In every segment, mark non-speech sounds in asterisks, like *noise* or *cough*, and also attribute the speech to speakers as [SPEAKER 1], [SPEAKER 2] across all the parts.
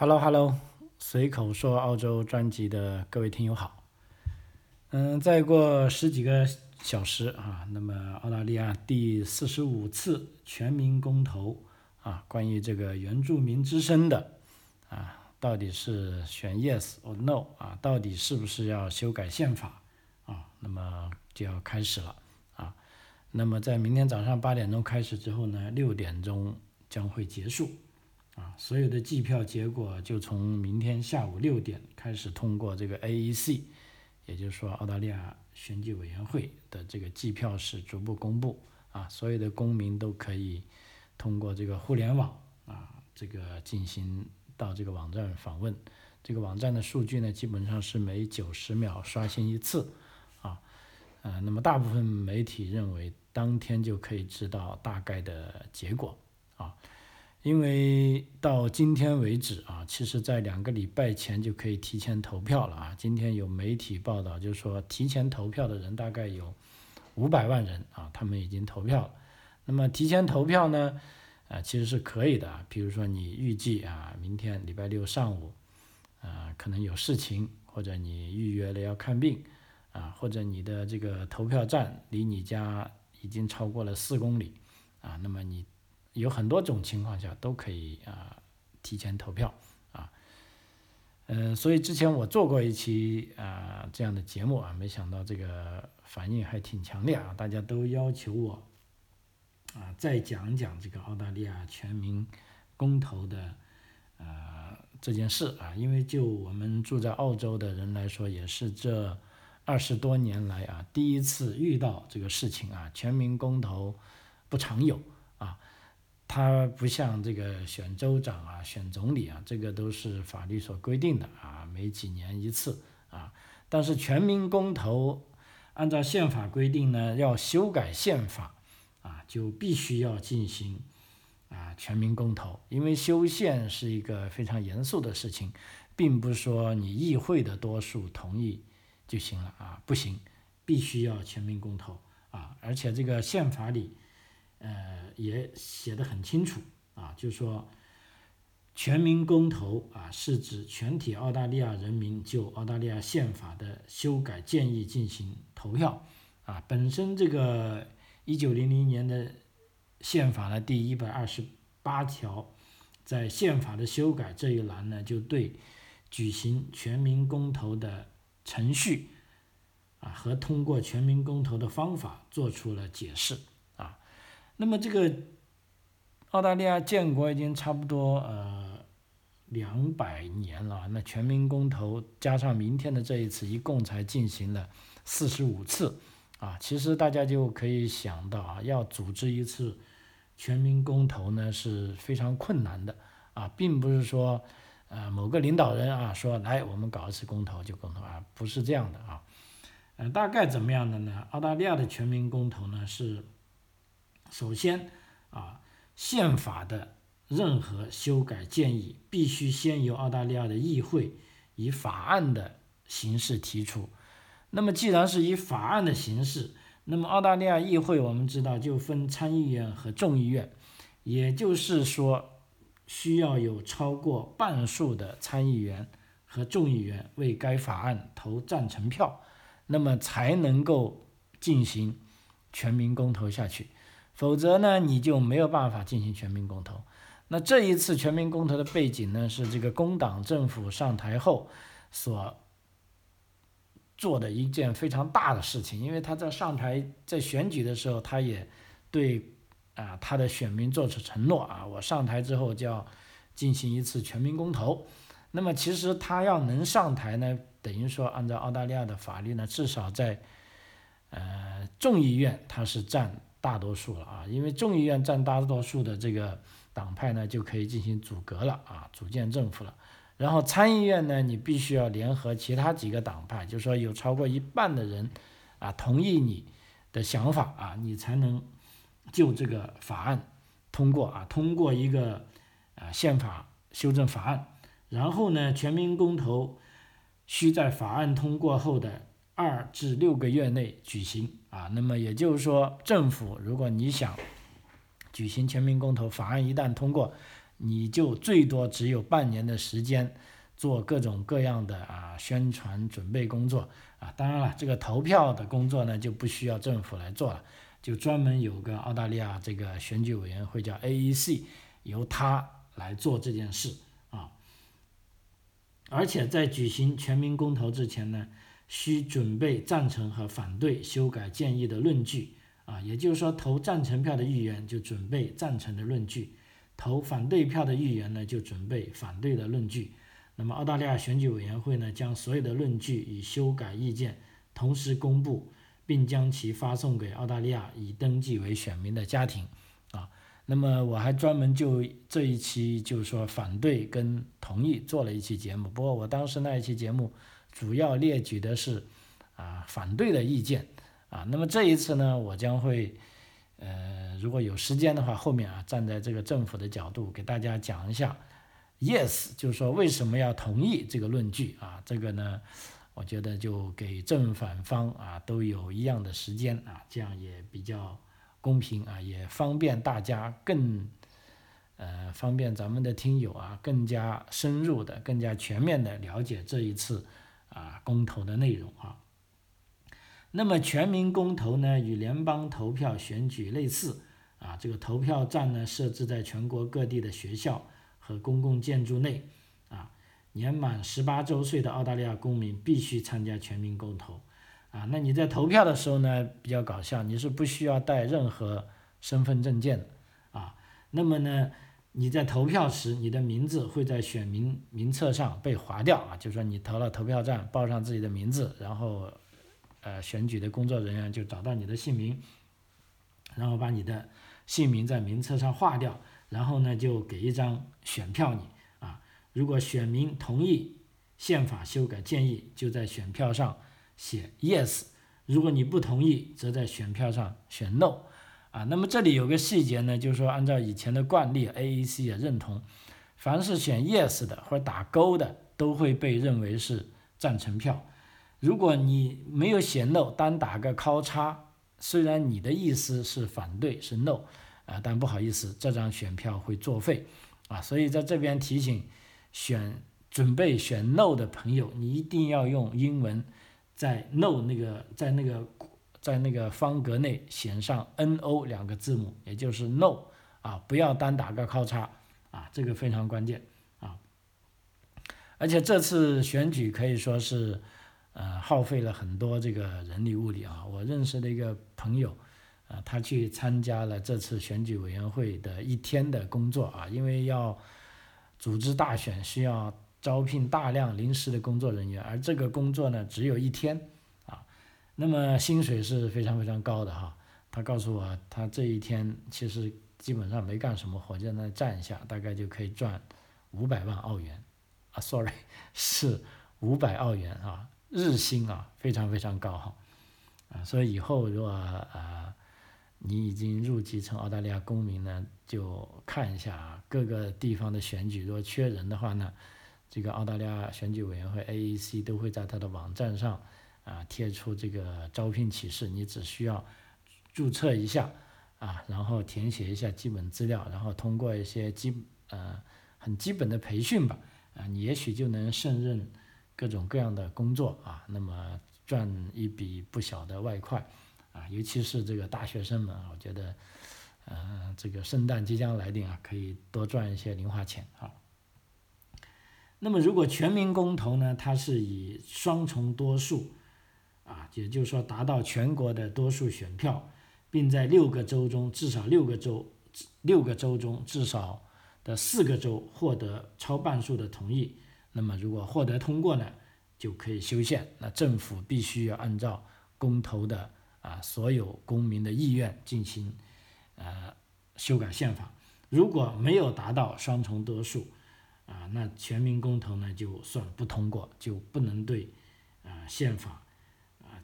[SPEAKER 1] Hello Hello，随口说澳洲专辑的各位听友好。嗯，再过十几个小时啊，那么澳大利亚第四十五次全民公投啊，关于这个原住民之声的啊，到底是选 Yes or No 啊，到底是不是要修改宪法啊？那么就要开始了啊。那么在明天早上八点钟开始之后呢，六点钟将会结束。啊，所有的计票结果就从明天下午六点开始通过这个 AEC，也就是说澳大利亚选举委员会的这个计票室逐步公布啊，所有的公民都可以通过这个互联网啊，这个进行到这个网站访问。这个网站的数据呢，基本上是每九十秒刷新一次啊，呃，那么大部分媒体认为当天就可以知道大概的结果啊。因为到今天为止啊，其实在两个礼拜前就可以提前投票了啊。今天有媒体报道，就是说提前投票的人大概有五百万人啊，他们已经投票了。那么提前投票呢，啊，其实是可以的。比如说你预计啊，明天礼拜六上午，啊，可能有事情，或者你预约了要看病，啊，或者你的这个投票站离你家已经超过了四公里，啊，那么你。有很多种情况下都可以啊提前投票啊，嗯，所以之前我做过一期啊这样的节目啊，没想到这个反应还挺强烈啊，大家都要求我啊再讲讲这个澳大利亚全民公投的呃这件事啊，因为就我们住在澳洲的人来说，也是这二十多年来啊第一次遇到这个事情啊，全民公投不常有。它不像这个选州长啊、选总理啊，这个都是法律所规定的啊，每几年一次啊。但是全民公投，按照宪法规定呢，要修改宪法啊，就必须要进行啊全民公投，因为修宪是一个非常严肃的事情，并不是说你议会的多数同意就行了啊，不行，必须要全民公投啊，而且这个宪法里。呃，也写的很清楚啊，就是说，全民公投啊，是指全体澳大利亚人民就澳大利亚宪法的修改建议进行投票啊。本身这个一九零零年的宪法的第一百二十八条，在宪法的修改这一栏呢，就对举行全民公投的程序啊和通过全民公投的方法做出了解释。那么这个澳大利亚建国已经差不多呃两百年了，那全民公投加上明天的这一次，一共才进行了四十五次啊。其实大家就可以想到啊，要组织一次全民公投呢是非常困难的啊，并不是说呃某个领导人啊说来我们搞一次公投就公投啊，不是这样的啊。嗯，大概怎么样的呢？澳大利亚的全民公投呢是。首先，啊，宪法的任何修改建议必须先由澳大利亚的议会以法案的形式提出。那么，既然是以法案的形式，那么澳大利亚议会我们知道就分参议院和众议院，也就是说，需要有超过半数的参议员和众议员为该法案投赞成票，那么才能够进行全民公投下去。否则呢，你就没有办法进行全民公投。那这一次全民公投的背景呢，是这个工党政府上台后所做的一件非常大的事情。因为他在上台在选举的时候，他也对啊他的选民做出承诺啊，我上台之后就要进行一次全民公投。那么其实他要能上台呢，等于说按照澳大利亚的法律呢，至少在呃众议院他是占。大多数了啊，因为众议院占大多数的这个党派呢，就可以进行组阁了啊，组建政府了。然后参议院呢，你必须要联合其他几个党派，就是说有超过一半的人啊同意你的想法啊，你才能就这个法案通过啊，通过一个啊宪法修正法案。然后呢，全民公投需在法案通过后的。二至六个月内举行啊，那么也就是说，政府如果你想举行全民公投，法案一旦通过，你就最多只有半年的时间做各种各样的啊宣传准备工作啊。当然了，这个投票的工作呢就不需要政府来做了，就专门有个澳大利亚这个选举委员会叫 AEC，由他来做这件事啊。而且在举行全民公投之前呢，需准备赞成和反对修改建议的论据啊，也就是说，投赞成票的议员就准备赞成的论据，投反对票的议员呢就准备反对的论据。那么，澳大利亚选举委员会呢将所有的论据与修改意见同时公布，并将其发送给澳大利亚已登记为选民的家庭啊。那么我还专门就这一期就是说反对跟同意做了一期节目，不过我当时那一期节目主要列举的是啊反对的意见。啊，那么这一次呢，我将会呃如果有时间的话，后面啊站在这个政府的角度给大家讲一下，yes 就是说为什么要同意这个论据。啊，这个呢，我觉得就给正反方啊都有一样的时间。啊，这样也比较。公平啊，也方便大家更，呃，方便咱们的听友啊，更加深入的、更加全面的了解这一次啊公投的内容啊。那么全民公投呢，与联邦投票选举类似啊，这个投票站呢设置在全国各地的学校和公共建筑内啊，年满十八周岁的澳大利亚公民必须参加全民公投。啊，那你在投票的时候呢，比较搞笑，你是不需要带任何身份证件的啊。那么呢，你在投票时，你的名字会在选民名册上被划掉啊，就说你投了投票站，报上自己的名字，然后，呃，选举的工作人员就找到你的姓名，然后把你的姓名在名册上划掉，然后呢，就给一张选票你啊。如果选民同意宪法修改建议，就在选票上。写 yes，如果你不同意，则在选票上选 no，啊，那么这里有个细节呢，就是说按照以前的惯例，AEC 也认同，凡是选 yes 的或者打勾的，都会被认为是赞成票。如果你没有写 no，单打个交叉，虽然你的意思是反对是 no，啊，但不好意思，这张选票会作废，啊，所以在这边提醒选准备选 no 的朋友，你一定要用英文。在 no 那个在那个在那个方格内写上 no 两个字母，也就是 no 啊，不要单打个交叉啊，这个非常关键啊。而且这次选举可以说是呃耗费了很多这个人力物力啊。我认识的一个朋友啊，他去参加了这次选举委员会的一天的工作啊，因为要组织大选需要。招聘大量临时的工作人员，而这个工作呢只有一天，那么薪水是非常非常高的哈。他告诉我，他这一天其实基本上没干什么活，就在那站一下，大概就可以赚五百万澳元，啊，sorry，*laughs* 是五百澳元啊，日薪啊，非常非常高哈，啊，所以以后如果啊你已经入籍成澳大利亚公民呢，就看一下啊各个地方的选举，如果缺人的话呢。这个澳大利亚选举委员会 AEC 都会在它的网站上啊贴出这个招聘启事，你只需要注册一下啊，然后填写一下基本资料，然后通过一些基呃很基本的培训吧啊，你也许就能胜任各种各样的工作啊，那么赚一笔不小的外快啊，尤其是这个大学生们，我觉得呃这个圣诞即将来临啊，可以多赚一些零花钱啊。那么，如果全民公投呢？它是以双重多数，啊，也就是说达到全国的多数选票，并在六个州中至少六个州六个州中至少的四个州获得超半数的同意。那么，如果获得通过呢，就可以修宪。那政府必须要按照公投的啊所有公民的意愿进行呃修改宪法。如果没有达到双重多数，啊，那全民公投呢就算不通过，就不能对啊宪法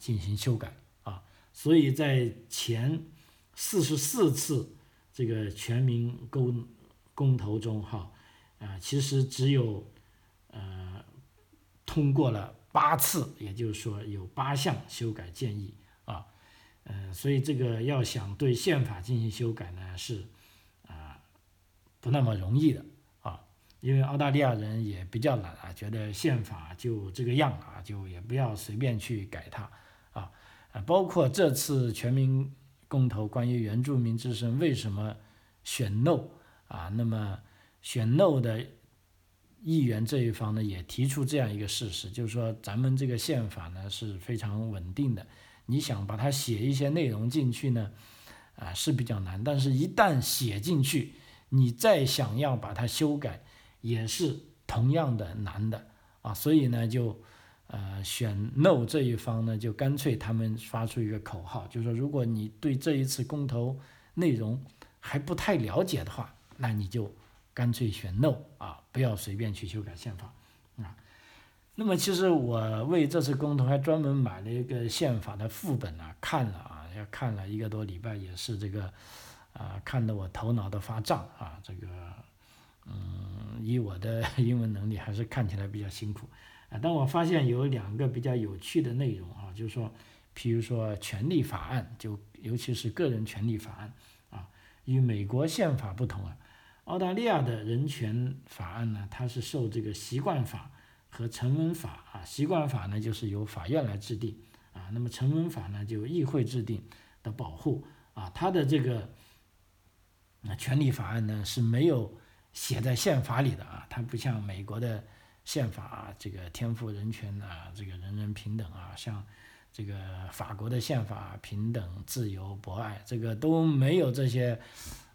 [SPEAKER 1] 进行修改啊。所以在前四十四次这个全民公公投中，哈啊，其实只有呃通过了八次，也就是说有八项修改建议啊。嗯，所以这个要想对宪法进行修改呢，是啊不那么容易的啊。因为澳大利亚人也比较懒啊，觉得宪法就这个样啊，就也不要随便去改它啊啊，包括这次全民公投关于原住民之声为什么选 no 啊，那么选 no 的议员这一方呢也提出这样一个事实，就是说咱们这个宪法呢是非常稳定的，你想把它写一些内容进去呢？啊是比较难，但是一旦写进去，你再想要把它修改，也是同样的难的啊。所以呢，就呃选 no 这一方呢，就干脆他们发出一个口号，就是说，如果你对这一次公投内容还不太了解的话，那你就干脆选 no 啊，不要随便去修改宪法啊。那么其实我为这次公投还专门买了一个宪法的副本啊，看了啊。要看了一个多礼拜，也是这个，啊，看得我头脑都发胀啊！这个，嗯，以我的英文能力，还是看起来比较辛苦但我发现有两个比较有趣的内容啊，就是说，譬如说权利法案，就尤其是个人权利法案啊，与美国宪法不同啊，澳大利亚的人权法案呢，它是受这个习惯法和成文法啊，习惯法呢就是由法院来制定。啊，那么成文法呢，就议会制定的保护啊，它的这个那权利法案呢是没有写在宪法里的啊，它不像美国的宪法，这个天赋人权啊，这个人人平等啊，像这个法国的宪法平等、自由、博爱，这个都没有这些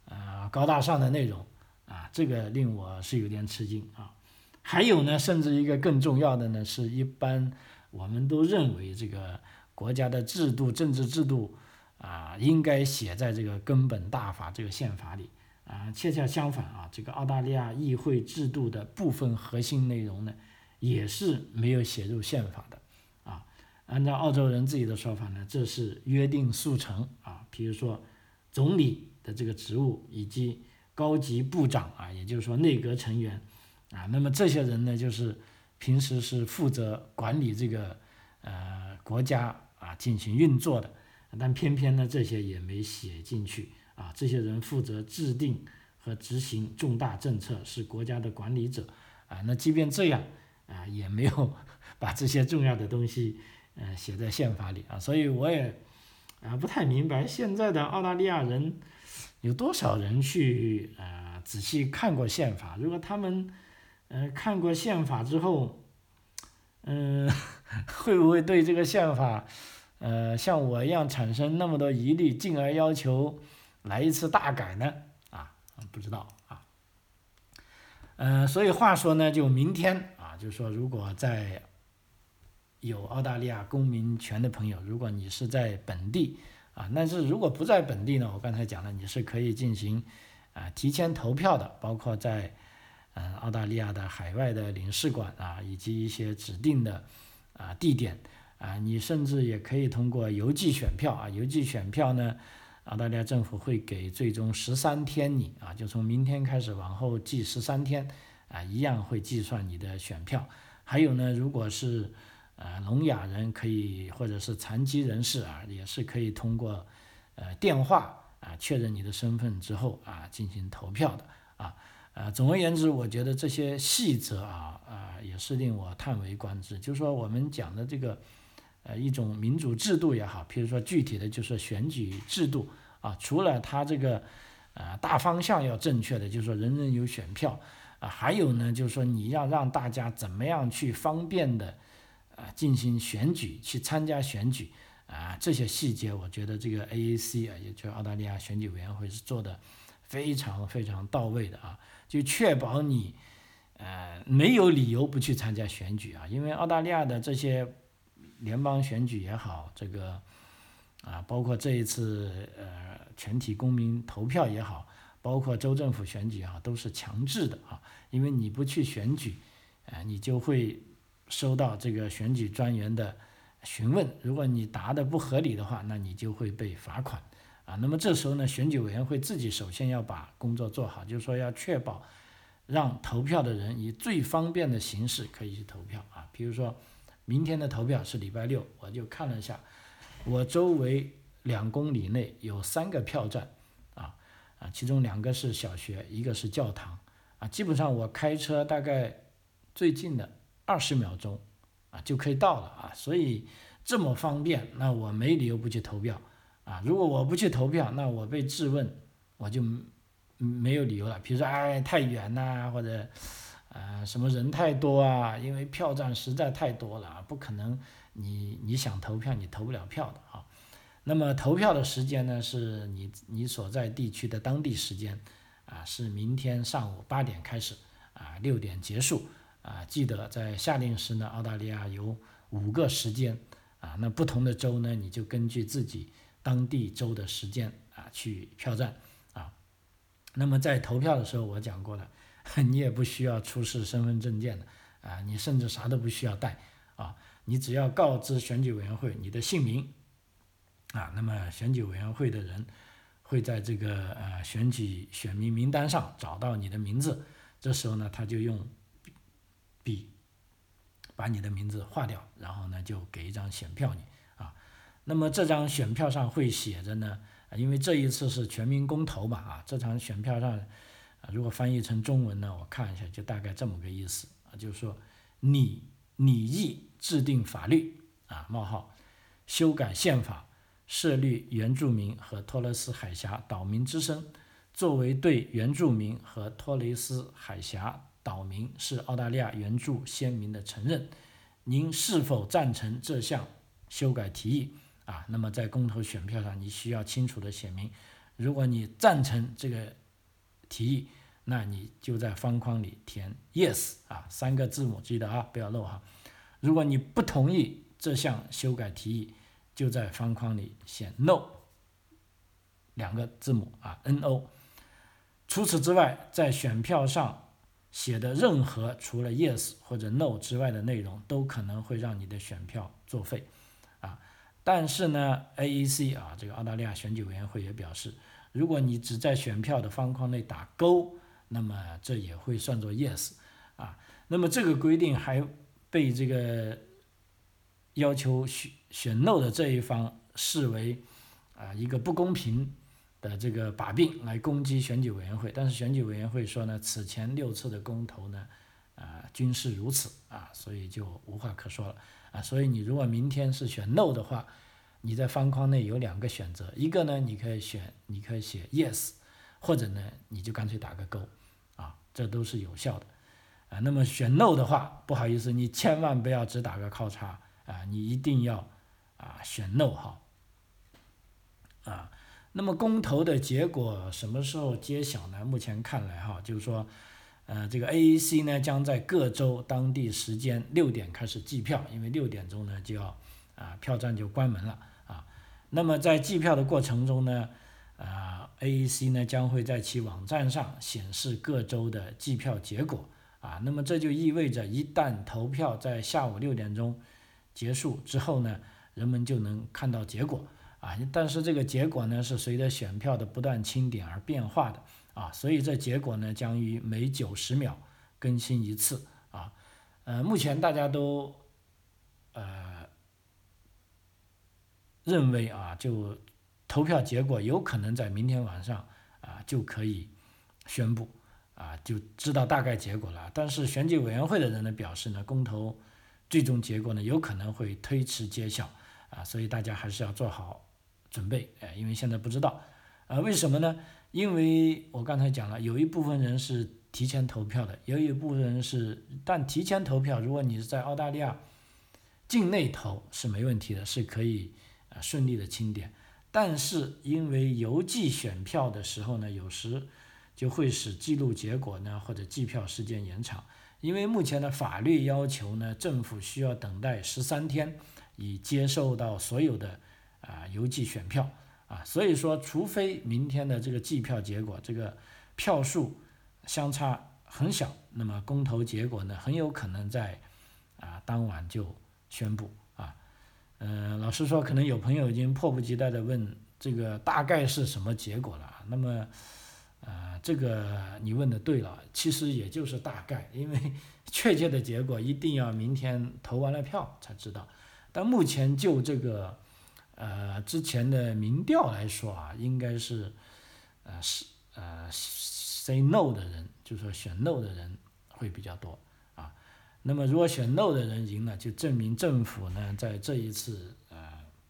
[SPEAKER 1] 呃高大上的内容啊，这个令我是有点吃惊啊。还有呢，甚至一个更重要的呢，是一般。我们都认为这个国家的制度、政治制度啊，应该写在这个根本大法这个宪法里啊。恰恰相反啊，这个澳大利亚议会制度的部分核心内容呢，也是没有写入宪法的啊。按照澳洲人自己的说法呢，这是约定俗成啊。比如说总理的这个职务以及高级部长啊，也就是说内阁成员啊，那么这些人呢，就是。平时是负责管理这个呃国家啊进行运作的，但偏偏呢这些也没写进去啊。这些人负责制定和执行重大政策，是国家的管理者啊。那即便这样啊，也没有 *laughs* 把这些重要的东西呃写在宪法里啊。所以我也啊不太明白现在的澳大利亚人有多少人去呃仔细看过宪法。如果他们嗯，看过宪法之后，嗯，*laughs* 会不会对这个宪法，呃，像我一样产生那么多疑虑，进而要求来一次大改呢？啊，不知道啊。嗯，所以话说呢，就明天啊，就是说如果在有澳大利亚公民权的朋友，如果你是在本地啊，但是如果不在本地呢，我刚才讲了，你是可以进行啊提前投票的，包括在。嗯，澳大利亚的海外的领事馆啊，以及一些指定的啊地点啊，你甚至也可以通过邮寄选票啊，邮寄选票呢，澳大利亚政府会给最终十三天你啊，就从明天开始往后计十三天啊，一样会计算你的选票。还有呢，如果是呃聋哑人可以，或者是残疾人士啊，也是可以通过呃电话啊确认你的身份之后啊进行投票的啊。呃，总而言之，我觉得这些细则啊啊也是令我叹为观止。就是说，我们讲的这个，呃，一种民主制度也好，譬如说具体的就是选举制度啊，除了它这个，呃，大方向要正确的，就是说人人有选票啊，还有呢，就是说你要让大家怎么样去方便的啊进行选举，去参加选举啊，这些细节，我觉得这个 AAC 啊，也就是澳大利亚选举委员会是做的非常非常到位的啊。就确保你，呃，没有理由不去参加选举啊，因为澳大利亚的这些联邦选举也好，这个啊，包括这一次呃全体公民投票也好，包括州政府选举啊，都是强制的啊，因为你不去选举，啊，你就会收到这个选举专员的询问，如果你答的不合理的话，那你就会被罚款。啊，那么这时候呢，选举委员会自己首先要把工作做好，就是说要确保让投票的人以最方便的形式可以去投票啊。比如说，明天的投票是礼拜六，我就看了一下，我周围两公里内有三个票站，啊啊，其中两个是小学，一个是教堂，啊，基本上我开车大概最近的二十秒钟啊就可以到了啊，所以这么方便，那我没理由不去投票啊。如果我不去投票，那我被质问，我就没有理由了。比如说，哎，太远呐，或者呃什么人太多啊，因为票站实在太多了啊，不可能你你想投票你投不了票的啊。那么投票的时间呢，是你你所在地区的当地时间，啊，是明天上午八点开始，啊，六点结束，啊，记得在夏令时呢，澳大利亚有五个时间，啊，那不同的州呢，你就根据自己当地州的时间啊去票站，啊，那么在投票的时候，我讲过了，你也不需要出示身份证件的，啊，你甚至啥都不需要带，啊，你只要告知选举委员会你的姓名。啊，那么选举委员会的人会在这个呃选举选民名单上找到你的名字，这时候呢，他就用笔把你的名字划掉，然后呢就给一张选票你啊。那么这张选票上会写着呢，因为这一次是全民公投嘛啊，这张选票上如果翻译成中文呢，我看一下就大概这么个意思啊，就是说你你意制定法律啊冒号修改宪法。设立原住民和托雷斯海峡岛民之声，作为对原住民和托雷斯海峡岛民是澳大利亚原住先民的承认，您是否赞成这项修改提议？啊，那么在公投选票上，你需要清楚的写明，如果你赞成这个提议，那你就在方框里填 yes 啊，三个字母记得啊，不要漏哈。如果你不同意这项修改提议，就在方框里写 no 两个字母啊，no。除此之外，在选票上写的任何除了 yes 或者 no 之外的内容，都可能会让你的选票作废啊。但是呢，AEC 啊，这个澳大利亚选举委员会也表示，如果你只在选票的方框内打勾，那么这也会算作 yes 啊。那么这个规定还被这个要求选。选 no 的这一方视为啊一个不公平的这个把柄来攻击选举委员会，但是选举委员会说呢，此前六次的公投呢啊均是如此啊，所以就无话可说了啊。所以你如果明天是选 no 的话，你在方框内有两个选择，一个呢你可以选你可以写 yes，或者呢你就干脆打个勾啊，这都是有效的啊。那么选 no 的话，不好意思，你千万不要只打个交叉啊，你一定要。啊，选 no 哈，啊，那么公投的结果什么时候揭晓呢？目前看来哈，就是说，呃，这个 AEC 呢将在各州当地时间六点开始计票，因为六点钟呢就要啊票站就关门了。那么在计票的过程中呢，啊 AEC 呢将会在其网站上显示各州的计票结果啊。那么这就意味着一旦投票在下午六点钟结束之后呢。人们就能看到结果啊，但是这个结果呢是随着选票的不断清点而变化的啊，所以这结果呢将于每九十秒更新一次啊，呃，目前大家都呃认为啊，就投票结果有可能在明天晚上啊就可以宣布啊，就知道大概结果了。但是选举委员会的人呢表示呢，公投最终结果呢有可能会推迟揭晓。啊，所以大家还是要做好准备，哎，因为现在不知道，啊，为什么呢？因为我刚才讲了，有一部分人是提前投票的，有一部分人是，但提前投票，如果你是在澳大利亚境内投是没问题的，是可以啊顺利的清点，但是因为邮寄选票的时候呢，有时就会使记录结果呢或者计票时间延长，因为目前的法律要求呢，政府需要等待十三天。以接受到所有的啊邮寄选票啊，所以说，除非明天的这个计票结果这个票数相差很小，那么公投结果呢，很有可能在啊当晚就宣布啊。嗯，老实说，可能有朋友已经迫不及待的问这个大概是什么结果了。那么，呃，这个你问的对了，其实也就是大概，因为 *laughs* 确切的结果一定要明天投完了票才知道。但目前就这个，呃，之前的民调来说啊，应该是，呃，是呃，say no 的人，就是说选 no 的人会比较多。那么如果选 no 的人赢了，就证明政府呢在这一次呃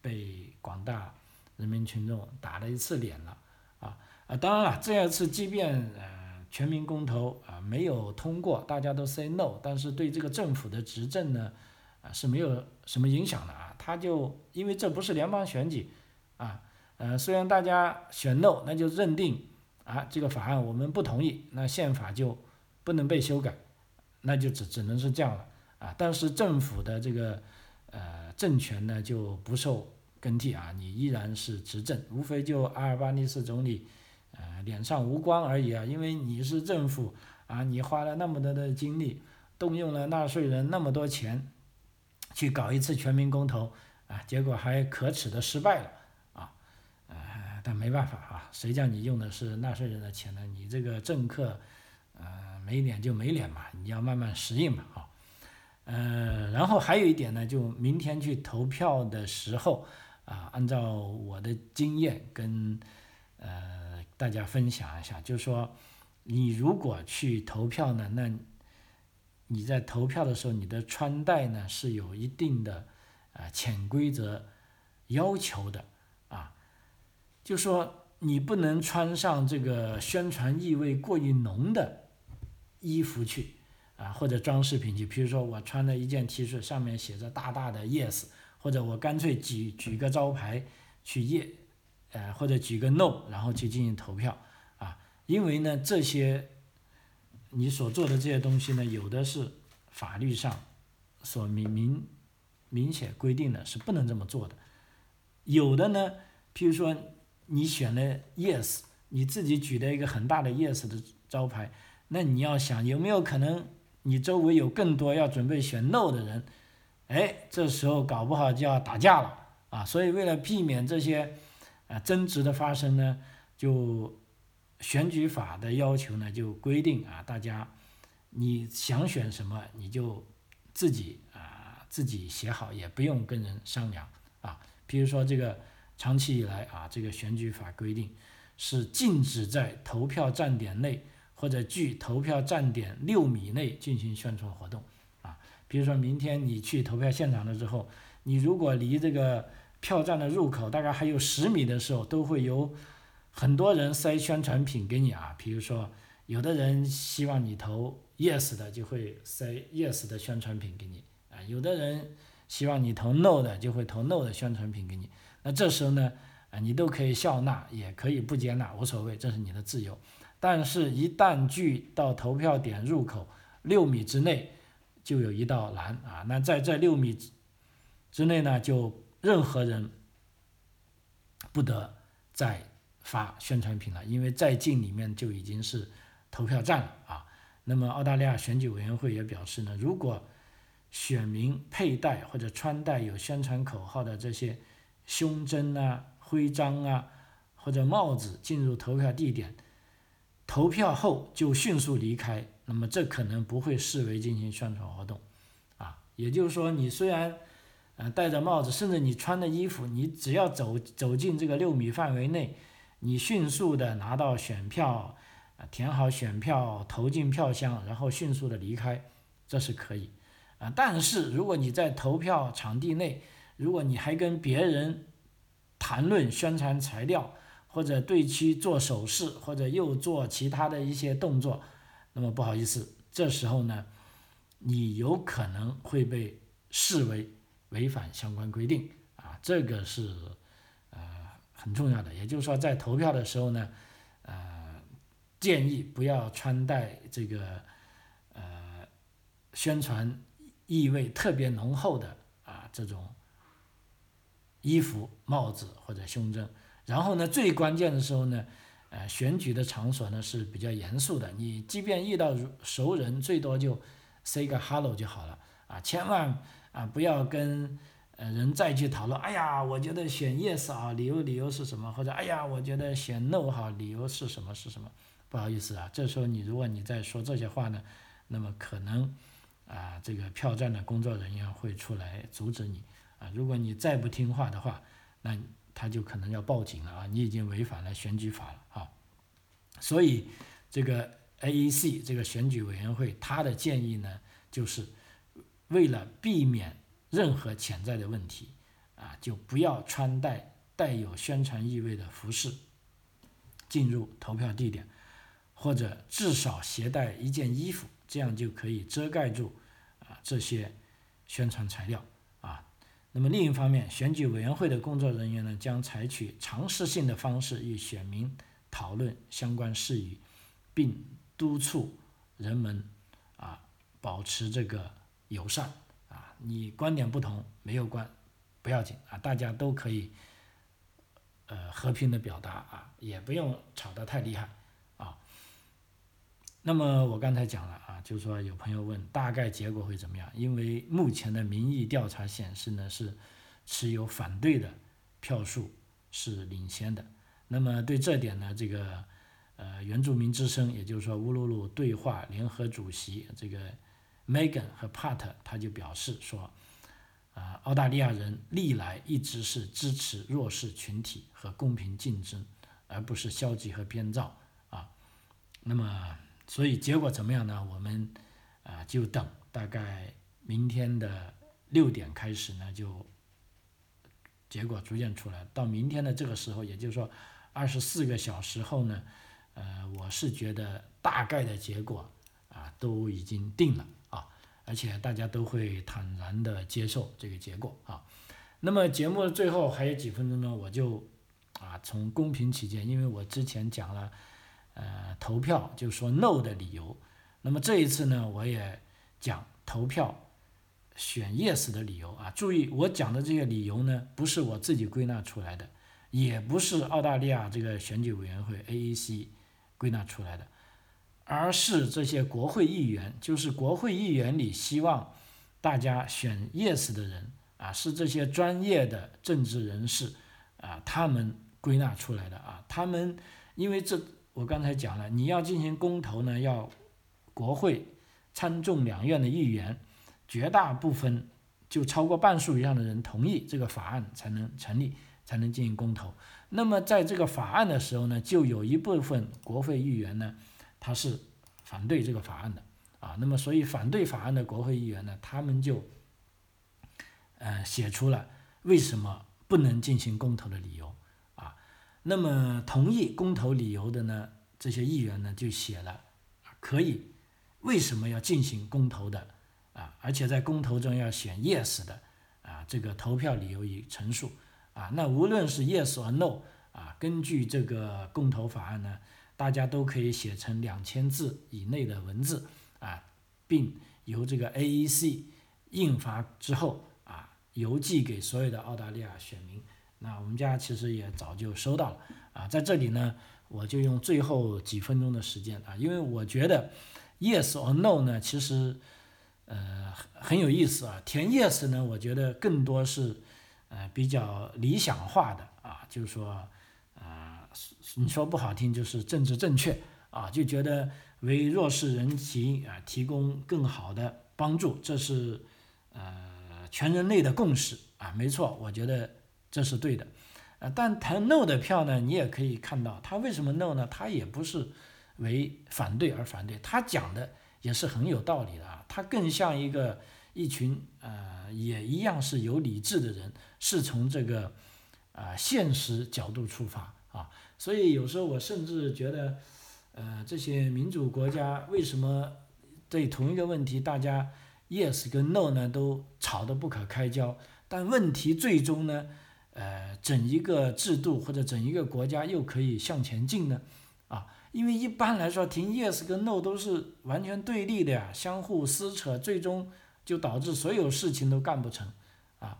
[SPEAKER 1] 被广大人民群众打了一次脸了啊啊！当然了，这一次即便呃全民公投啊没有通过，大家都 say no，但是对这个政府的执政呢啊是没有什么影响的啊。他就因为这不是联邦选举啊，呃虽然大家选 no，那就认定。啊，这个法案我们不同意，那宪法就不能被修改，那就只只能是这样了啊。但是政府的这个呃政权呢就不受更替啊，你依然是执政，无非就阿尔巴尼斯总理呃脸上无光而已啊，因为你是政府啊，你花了那么多的精力，动用了纳税人那么多钱去搞一次全民公投啊，结果还可耻的失败了。但没办法啊，谁叫你用的是纳税人的钱呢？你这个政客，没脸就没脸嘛，你要慢慢适应嘛，啊，呃，然后还有一点呢，就明天去投票的时候，啊，按照我的经验跟呃大家分享一下，就是说，你如果去投票呢，那你在投票的时候，你的穿戴呢是有一定的啊潜规则要求的啊。就说你不能穿上这个宣传意味过于浓的衣服去啊，或者装饰品去。比如说我穿了一件 T 恤，上面写着大大的 Yes，或者我干脆举举个招牌去 Yes，呃，或者举个 No，然后去进行投票啊。因为呢，这些你所做的这些东西呢，有的是法律上所明明明显规定的是不能这么做的，有的呢，譬如说。你选了 yes，你自己举了一个很大的 yes 的招牌，那你要想有没有可能你周围有更多要准备选 no 的人，哎，这时候搞不好就要打架了啊！所以为了避免这些啊争执的发生呢，就选举法的要求呢就规定啊，大家你想选什么你就自己啊自己写好，也不用跟人商量啊。比如说这个。长期以来啊，这个选举法规定是禁止在投票站点内或者距投票站点六米内进行宣传活动啊。比如说明天你去投票现场了之后，你如果离这个票站的入口大概还有十米的时候，都会有很多人塞宣传品给你啊。比如说，有的人希望你投 yes 的，就会塞 yes 的宣传品给你啊；有的人希望你投 no 的，就会投 no 的宣传品给你。那这时候呢，啊，你都可以笑纳，也可以不接纳，无所谓，这是你的自由。但是，一旦距到投票点入口六米之内，就有一道栏啊。那在这六米之内呢，就任何人不得再发宣传品了，因为再近里面就已经是投票站了啊。那么，澳大利亚选举委员会也表示呢，如果选民佩戴或者穿戴有宣传口号的这些。胸针啊、徽章啊，或者帽子进入投票地点，投票后就迅速离开，那么这可能不会视为进行宣传活动，啊，也就是说，你虽然，呃，戴着帽子，甚至你穿的衣服，你只要走走进这个六米范围内，你迅速的拿到选票，啊，填好选票，投进票箱，然后迅速的离开，这是可以，啊，但是如果你在投票场地内，如果你还跟别人谈论宣传材料，或者对其做手势，或者又做其他的一些动作，那么不好意思，这时候呢，你有可能会被视为违反相关规定啊，这个是呃很重要的。也就是说，在投票的时候呢，呃，建议不要穿戴这个呃宣传意味特别浓厚的啊这种。衣服、帽子或者胸针，然后呢，最关键的时候呢，呃，选举的场所呢是比较严肃的，你即便遇到熟人，最多就 say 个 hello 就好了啊，千万啊不要跟呃人再去讨论，哎呀，我觉得选 yes 啊，理由理由是什么？或者哎呀，我觉得选 no 好，理由是什么是什么？不好意思啊，这时候你如果你在说这些话呢，那么可能啊，这个票站的工作人员会出来阻止你。啊，如果你再不听话的话，那他就可能要报警了啊！你已经违反了选举法了啊！所以这个 AEC 这个选举委员会，他的建议呢，就是为了避免任何潜在的问题，啊，就不要穿戴带有宣传意味的服饰进入投票地点，或者至少携带一件衣服，这样就可以遮盖住啊这些宣传材料。那么另一方面，选举委员会的工作人员呢，将采取常识性的方式与选民讨论相关事宜，并督促人们啊保持这个友善啊。你观点不同没有关不要紧啊，大家都可以呃和平的表达啊，也不用吵得太厉害。那么我刚才讲了啊，就是说有朋友问大概结果会怎么样？因为目前的民意调查显示呢，是持有反对的票数是领先的。那么对这点呢，这个呃原住民之声，也就是说乌鲁鲁对话联合主席这个 Megan 和 Pat 他就表示说，啊澳大利亚人历来一直是支持弱势群体和公平竞争，而不是消极和编造啊。那么。所以结果怎么样呢？我们啊就等大概明天的六点开始呢，就结果逐渐出来。到明天的这个时候，也就是说二十四个小时后呢，呃，我是觉得大概的结果啊都已经定了啊，而且大家都会坦然的接受这个结果啊。那么节目的最后还有几分钟呢，我就啊从公平起见，因为我之前讲了。呃，投票就说 no 的理由，那么这一次呢，我也讲投票选 yes 的理由啊。注意，我讲的这些理由呢，不是我自己归纳出来的，也不是澳大利亚这个选举委员会 AEC 归纳出来的，而是这些国会议员，就是国会议员里希望大家选 yes 的人啊，是这些专业的政治人士啊，他们归纳出来的啊，他们因为这。我刚才讲了，你要进行公投呢，要国会参众两院的议员绝大部分就超过半数以上的人同意这个法案才能成立，才能进行公投。那么在这个法案的时候呢，就有一部分国会议员呢，他是反对这个法案的啊。那么所以反对法案的国会议员呢，他们就呃写出了为什么不能进行公投的理由。那么同意公投理由的呢？这些议员呢就写了，可以为什么要进行公投的啊？而且在公投中要选 yes 的啊，这个投票理由已陈述啊。那无论是 yes or no 啊，根据这个公投法案呢，大家都可以写成两千字以内的文字啊，并由这个 AEC 印发之后啊，邮寄给所有的澳大利亚选民。那我们家其实也早就收到了啊，在这里呢，我就用最后几分钟的时间啊，因为我觉得 yes or no 呢，其实呃很有意思啊。填 yes 呢，我觉得更多是呃比较理想化的啊，就是说啊，你说不好听就是政治正确啊，就觉得为弱势人群啊提供更好的帮助，这是呃全人类的共识啊，没错，我觉得。这是对的，呃，但谈 no 的票呢，你也可以看到，他为什么 no 呢？他也不是为反对而反对，他讲的也是很有道理的啊，他更像一个一群呃，也一样是有理智的人，是从这个啊现实角度出发啊，所以有时候我甚至觉得，呃，这些民主国家为什么对同一个问题，大家 yes 跟 no 呢都吵得不可开交，但问题最终呢？呃，整一个制度或者整一个国家又可以向前进呢？啊，因为一般来说，停 yes 跟 no 都是完全对立的呀，相互撕扯，最终就导致所有事情都干不成，啊，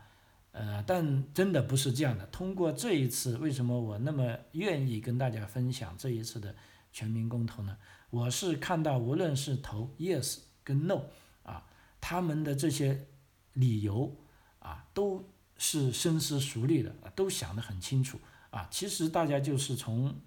[SPEAKER 1] 呃，但真的不是这样的。通过这一次，为什么我那么愿意跟大家分享这一次的全民公投呢？我是看到无论是投 yes 跟 no 啊，他们的这些理由啊，都。是深思熟虑的，都想得很清楚啊。其实大家就是从，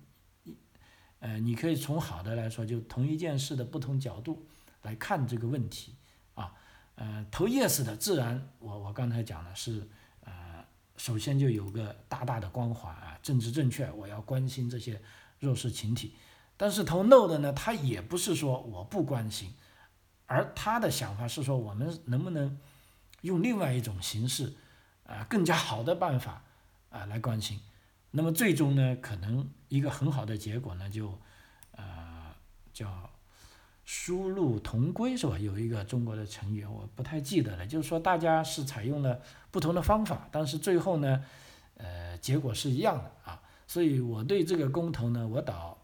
[SPEAKER 1] 呃，你可以从好的来说，就同一件事的不同角度来看这个问题啊。呃，投 yes 的自然，我我刚才讲的是，呃，首先就有个大大的光环啊，政治正确，我要关心这些弱势群体。但是投 no 的呢，他也不是说我不关心，而他的想法是说我们能不能用另外一种形式，啊，更加好的办法啊来关心。那么最终呢，可能一个很好的结果呢，就呃叫殊路同归是吧？有一个中国的成语，我不太记得了，就是说大家是采用了不同的方法，但是最后呢，呃，结果是一样的啊。所以我对这个公投呢，我倒。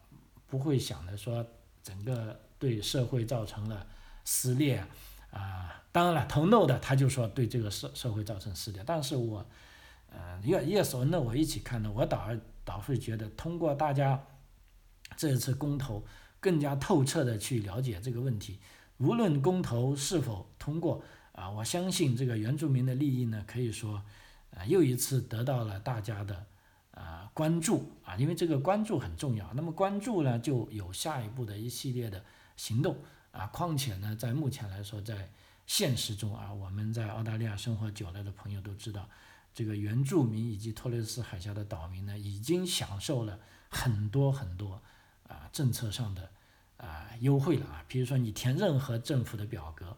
[SPEAKER 1] 不会想着说整个对社会造成了撕裂，啊当然了，投 no 的他就说对这个社社会造成撕裂，但是我，呃，yes yes or no 我一起看呢，我倒倒会觉得通过大家这次公投更加透彻的去了解这个问题，无论公投是否通过啊，我相信这个原住民的利益呢，可以说啊又一次得到了大家的。啊，关注啊，因为这个关注很重要。那么关注呢，就有下一步的一系列的行动啊。况且呢，在目前来说，在现实中啊，我们在澳大利亚生活久了的朋友都知道，这个原住民以及托雷斯海峡的岛民呢，已经享受了很多很多啊政策上的啊优惠了啊。比如说，你填任何政府的表格，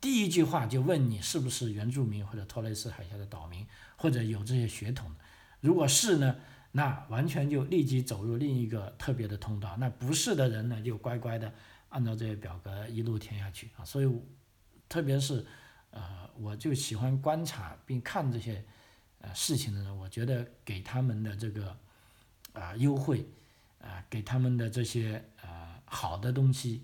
[SPEAKER 1] 第一句话就问你是不是原住民或者托雷斯海峡的岛民，或者有这些血统。如果是呢，那完全就立即走入另一个特别的通道。那不是的人呢，就乖乖的按照这些表格一路填下去啊。所以，特别是呃，我就喜欢观察并看这些呃事情的人，我觉得给他们的这个啊优惠啊，给他们的这些呃好的东西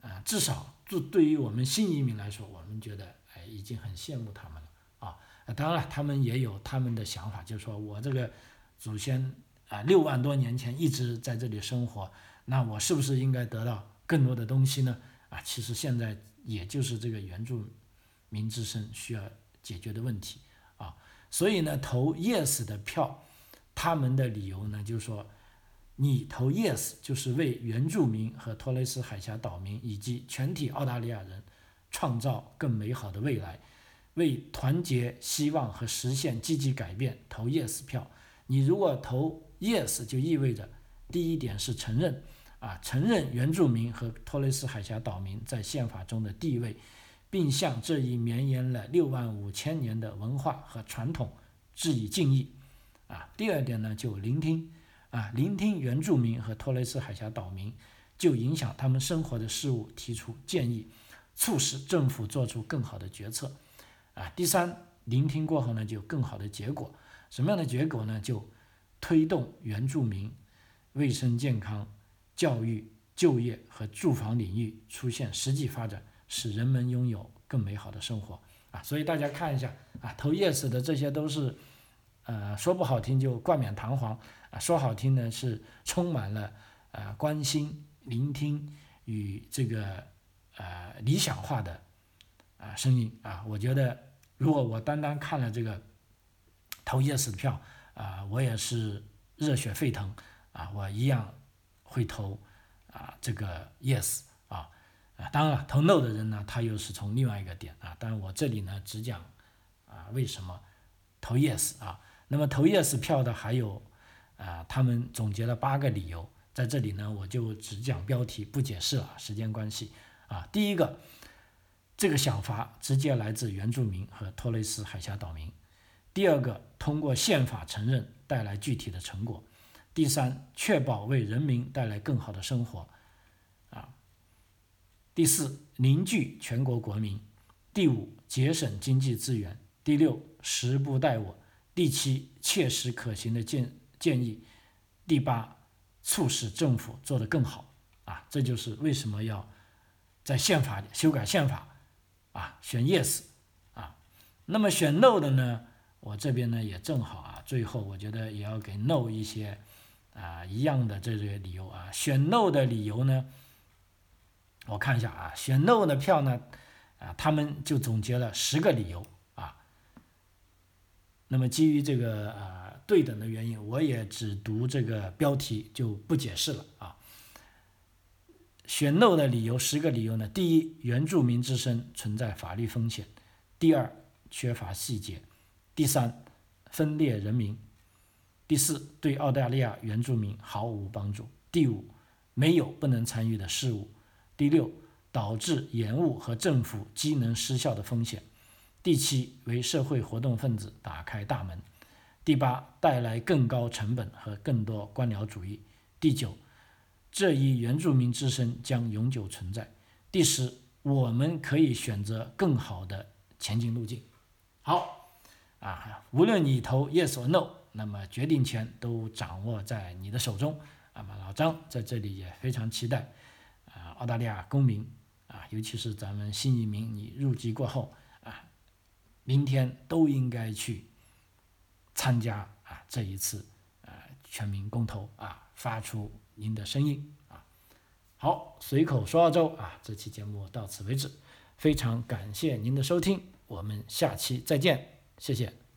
[SPEAKER 1] 啊，至少就对于我们新移民来说，我们觉得哎已经很羡慕他们了啊。当然了，他们也有他们的想法，就是说我这个祖先啊，六万多年前一直在这里生活，那我是不是应该得到更多的东西呢？啊，其实现在也就是这个原住民之声需要解决的问题啊。所以呢，投 yes 的票，他们的理由呢，就是说，你投 yes 就是为原住民和托雷斯海峡岛民以及全体澳大利亚人创造更美好的未来。为团结希望和实现积极改变投 yes 票。你如果投 yes，就意味着第一点是承认啊，承认原住民和托雷斯海峡岛民在宪法中的地位，并向这一绵延了六万五千年的文化和传统致以敬意啊。第二点呢，就聆听啊，聆听原住民和托雷斯海峡岛民就影响他们生活的事物提出建议，促使政府做出更好的决策。啊，第三，聆听过后呢，就有更好的结果。什么样的结果呢？就推动原住民卫生健康、教育、就业和住房领域出现实际发展，使人们拥有更美好的生活。啊，所以大家看一下啊，投 yes 的这些都是，呃，说不好听就冠冕堂皇，啊，说好听呢是充满了呃关心、聆听与这个呃理想化的啊声音啊，我觉得。如果我单单看了这个投 yes 的票啊，我也是热血沸腾啊，我一样会投啊这个 yes 啊啊，当然了，投 no 的人呢，他又是从另外一个点啊，但是我这里呢只讲啊为什么投 yes 啊，那么投 yes 票的还有啊，他们总结了八个理由，在这里呢我就只讲标题不解释了，时间关系啊，第一个。这个想法直接来自原住民和托雷斯海峡岛民。第二个，通过宪法承认带来具体的成果。第三，确保为人民带来更好的生活。啊。第四，凝聚全国国民。第五，节省经济资源。第六，时不待我。第七，切实可行的建建议。第八，促使政府做得更好。啊，这就是为什么要在宪法里修改宪法。啊，选 yes 啊，那么选 no 的呢？我这边呢也正好啊，最后我觉得也要给 no 一些啊一样的这些理由啊。选 no 的理由呢，我看一下啊，选 no 的票呢啊，他们就总结了十个理由啊。那么基于这个呃对等的原因，我也只读这个标题就不解释了啊。选 no 的理由十个理由呢？第一，原住民自身存在法律风险；第二，缺乏细节；第三，分裂人民；第四，对澳大利亚原住民毫无帮助；第五，没有不能参与的事物。第六，导致延误和政府机能失效的风险。第七，为社会活动分子打开大门。第八，带来更高成本和更多官僚主义。第九，这一原住民之声将永久存在。第十，我们可以选择更好的前进路径。好，啊，无论你投 yes or no，那么决定权都掌握在你的手中。那么老张在这里也非常期待，啊，澳大利亚公民啊，尤其是咱们新移民，你入籍过后啊，明天都应该去参加啊这一次啊全民公投啊，发出您的声音啊。好，随口说澳洲啊，这期节目到此为止，非常感谢您的收听，我们下期再见，谢谢。